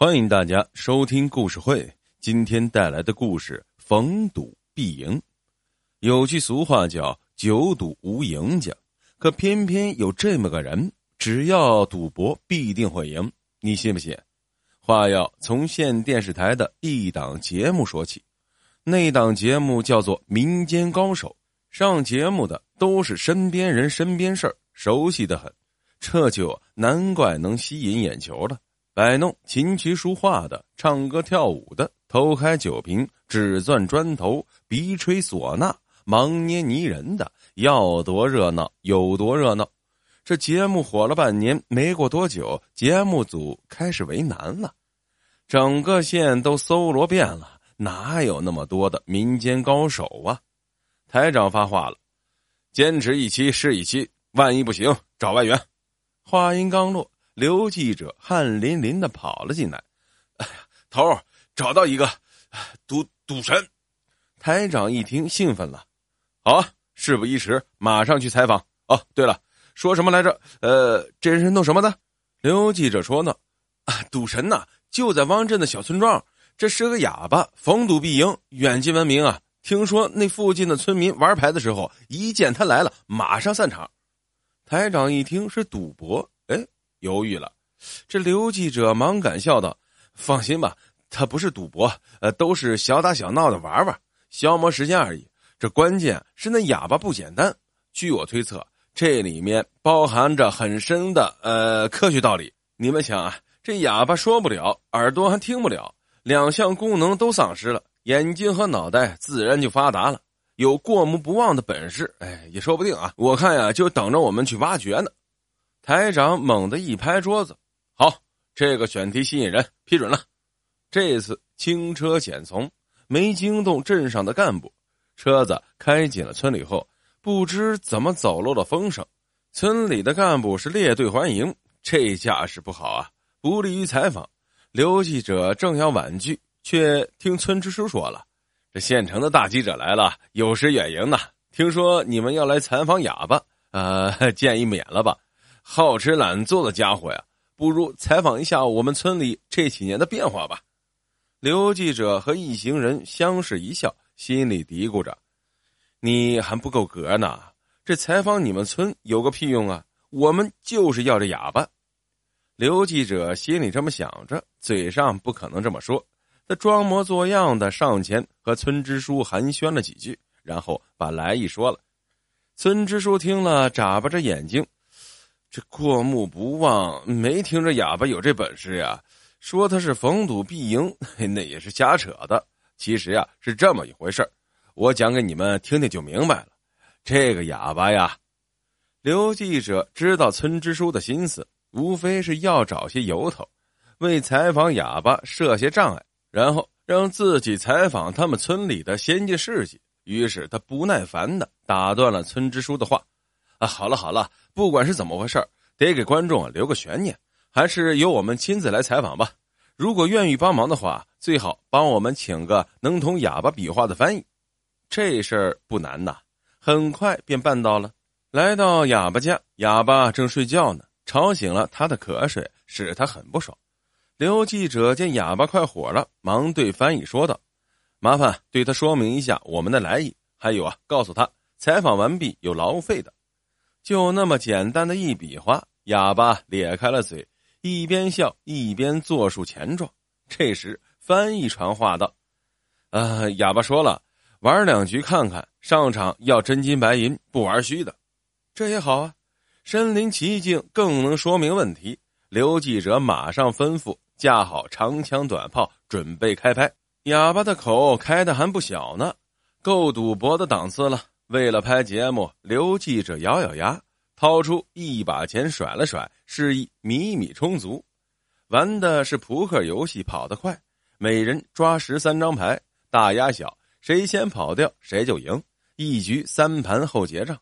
欢迎大家收听故事会。今天带来的故事：逢赌必赢。有句俗话叫“久赌无赢家”，可偏偏有这么个人，只要赌博必定会赢。你信不信？话要从县电视台的一档节目说起。那档节目叫做《民间高手》，上节目的都是身边人、身边事儿，熟悉的很，这就难怪能吸引眼球了。摆弄琴棋书画的，唱歌跳舞的，偷开酒瓶，只钻砖头，鼻吹唢呐，忙捏泥人的，要多热闹有多热闹。这节目火了半年，没过多久，节目组开始为难了，整个县都搜罗遍了，哪有那么多的民间高手啊？台长发话了：“坚持一期是一期，万一不行，找外援。”话音刚落。刘记者汗淋淋的跑了进来，哎呀，头找到一个赌赌神！台长一听兴奋了，好啊，事不宜迟，马上去采访。哦，对了，说什么来着？呃，这是弄什么的？刘记者说呢，啊，赌神呐，就在汪镇的小村庄，这是个哑巴，逢赌必赢，远近闻名啊。听说那附近的村民玩牌的时候，一见他来了，马上散场。台长一听是赌博。犹豫了，这刘记者忙赶笑道：“放心吧，他不是赌博，呃，都是小打小闹的玩玩，消磨时间而已。这关键是那哑巴不简单。据我推测，这里面包含着很深的呃科学道理。你们想啊，这哑巴说不了，耳朵还听不了，两项功能都丧失了，眼睛和脑袋自然就发达了，有过目不忘的本事。哎，也说不定啊。我看呀，就等着我们去挖掘呢。”台长猛地一拍桌子：“好，这个选题吸引人，批准了。这次轻车简从，没惊动镇上的干部。车子开进了村里后，不知怎么走漏了风声。村里的干部是列队欢迎，这架势不好啊，不利于采访。刘记者正要婉拒，却听村支书说了：‘这县城的大记者来了，有失远迎呐。听说你们要来采访哑巴，呃，建议免了吧。’”好吃懒做的家伙呀，不如采访一下我们村里这几年的变化吧。刘记者和一行人相视一笑，心里嘀咕着：“你还不够格呢，这采访你们村有个屁用啊！我们就是要这哑巴。”刘记者心里这么想着，嘴上不可能这么说，他装模作样的上前和村支书寒暄了几句，然后把来意说了。村支书听了，眨巴着眼睛。这过目不忘，没听着哑巴有这本事呀？说他是逢赌必赢，那也是瞎扯的。其实呀，是这么一回事我讲给你们听听就明白了。这个哑巴呀，刘记者知道村支书的心思，无非是要找些由头，为采访哑巴设些障碍，然后让自己采访他们村里的先进事迹。于是他不耐烦的打断了村支书的话。啊，好了好了，不管是怎么回事得给观众留个悬念，还是由我们亲自来采访吧。如果愿意帮忙的话，最好帮我们请个能同哑巴比划的翻译。这事儿不难呐，很快便办到了。来到哑巴家，哑巴正睡觉呢，吵醒了他的瞌睡，使他很不爽。刘记者见哑巴快火了，忙对翻译说道：“麻烦对他说明一下我们的来意，还有啊，告诉他采访完毕有劳务费的。”就那么简单的一比划，哑巴咧开了嘴，一边笑一边作数钱状。这时，翻译传话道：“呃，哑巴说了，玩两局看看，上场要真金白银，不玩虚的。这也好啊，身临其境更能说明问题。”刘记者马上吩咐架好长枪短炮，准备开拍。哑巴的口开的还不小呢，够赌博的档次了。为了拍节目，刘记者咬咬牙，掏出一把钱甩了甩，示意米米充足。玩的是扑克游戏，跑得快，每人抓十三张牌，大压小，谁先跑掉谁就赢。一局三盘后结账。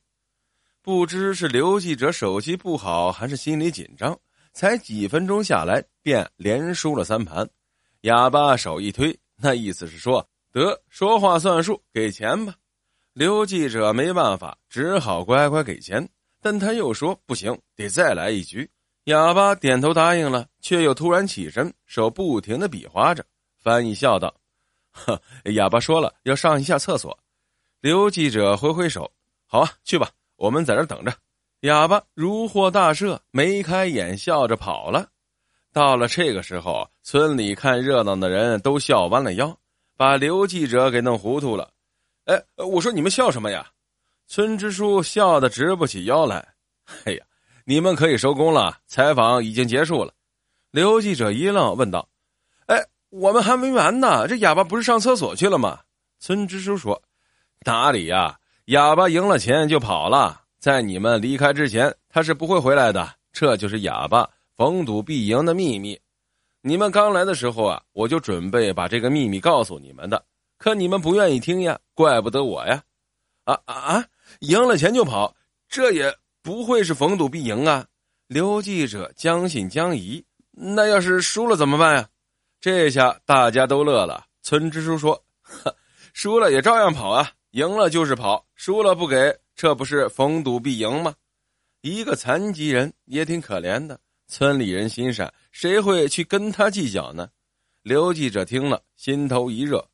不知是刘记者手气不好，还是心里紧张，才几分钟下来便连输了三盘。哑巴手一推，那意思是说得说话算数，给钱吧。刘记者没办法，只好乖乖给钱。但他又说不行，得再来一局。哑巴点头答应了，却又突然起身，手不停的比划着。翻译笑道：“呵，哑巴说了要上一下厕所。”刘记者挥挥手：“好啊，去吧，我们在这等着。”哑巴如获大赦，眉开眼笑着跑了。到了这个时候，村里看热闹的人都笑弯了腰，把刘记者给弄糊涂了。哎，我说你们笑什么呀？村支书笑得直不起腰来。哎呀，你们可以收工了，采访已经结束了。刘记者一愣，问道：“哎，我们还没完呢，这哑巴不是上厕所去了吗？”村支书说：“哪里呀？哑巴赢了钱就跑了。”在你们离开之前，他是不会回来的。这就是哑巴逢赌必赢的秘密。你们刚来的时候啊，我就准备把这个秘密告诉你们的，可你们不愿意听呀，怪不得我呀。啊啊啊！赢了钱就跑，这也不会是逢赌必赢啊。刘记者将信将疑。那要是输了怎么办呀？这下大家都乐了。村支书说：“输了也照样跑啊，赢了就是跑，输了不给。”这不是逢赌必赢吗？一个残疾人也挺可怜的。村里人心善，谁会去跟他计较呢？刘记者听了，心头一热，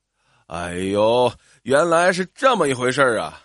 哎呦，原来是这么一回事啊！